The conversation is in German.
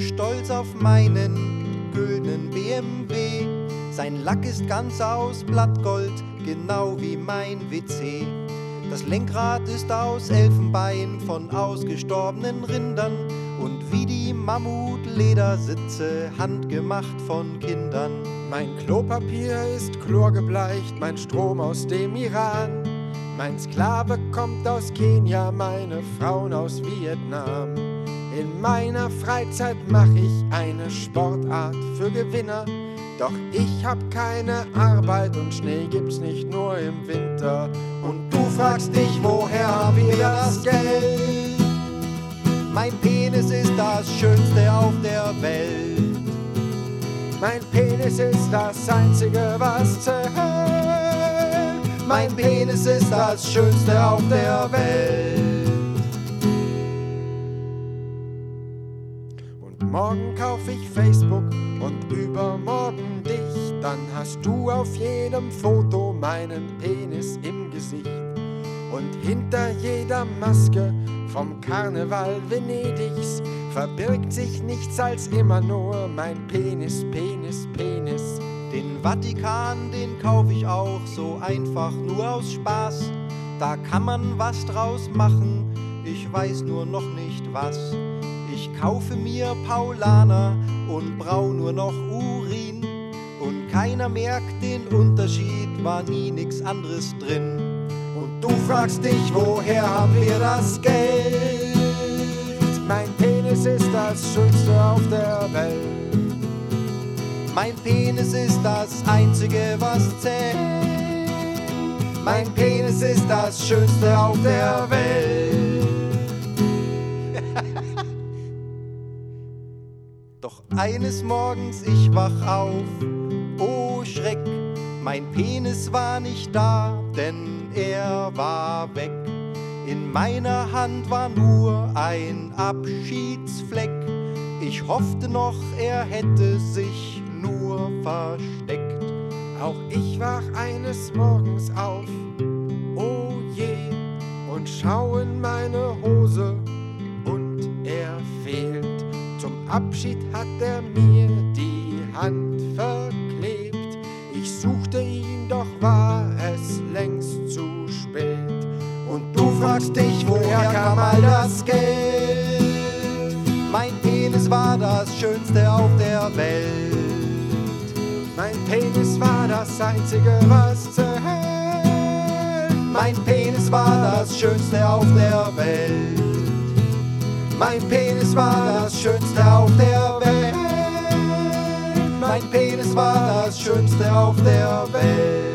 stolz auf meinen güldenen BMW. Sein Lack ist ganz aus Blattgold, genau wie mein WC. Das Lenkrad ist aus Elfenbein von ausgestorbenen Rindern und wie die Mammutledersitze handgemacht von Kindern. Mein Klopapier ist chlorgebleicht, mein Strom aus dem Iran. Mein Sklave kommt aus Kenia, meine Frauen aus Vietnam. In meiner Freizeit mach ich eine Sportart für Gewinner. Doch ich hab keine Arbeit und Schnee gibt's nicht nur im Winter. Und du fragst dich, woher haben wir das Geld? Mein Penis ist das Schönste auf der Welt. Mein Penis ist das Einzige, was zählt. Mein Penis ist das Schönste auf der Welt. Und morgen kauf ich Facebook und übermorgen dich. Dann hast du auf jedem Foto meinen Penis im Gesicht. Und hinter jeder Maske vom Karneval Venedigs verbirgt sich nichts als immer nur mein Penis, Penis, Penis. Den Vatikan, den kauf ich auch so einfach nur aus Spaß. Da kann man was draus machen, ich weiß nur noch nicht was. Ich kaufe mir Paulaner und brau nur noch Urin. Und keiner merkt den Unterschied, war nie nix anderes drin. Und du fragst dich, woher haben wir das Geld? Mein Penis ist das Schönste auf der Welt. Mein Penis ist das Einzige, was zählt. Mein Penis ist das Schönste auf der Welt. Eines Morgens ich wach auf, oh Schreck, mein Penis war nicht da, denn er war weg. In meiner Hand war nur ein Abschiedsfleck. Ich hoffte noch, er hätte sich nur versteckt. Auch ich wach eines Morgens auf, oh je, und schau in meine Hose und er fehlt. Zum Abschied hat er mir die Hand verklebt. Ich suchte ihn, doch war es längst zu spät. Und du fragst dich, woher kam all das Geld? Mein Penis war das Schönste auf der Welt. Mein Penis war das Einzige, was zählt. Mein Penis war das Schönste auf der Welt. Mein Penis war das Schönste auf der Welt. Mein Penis war das Schönste auf der Welt.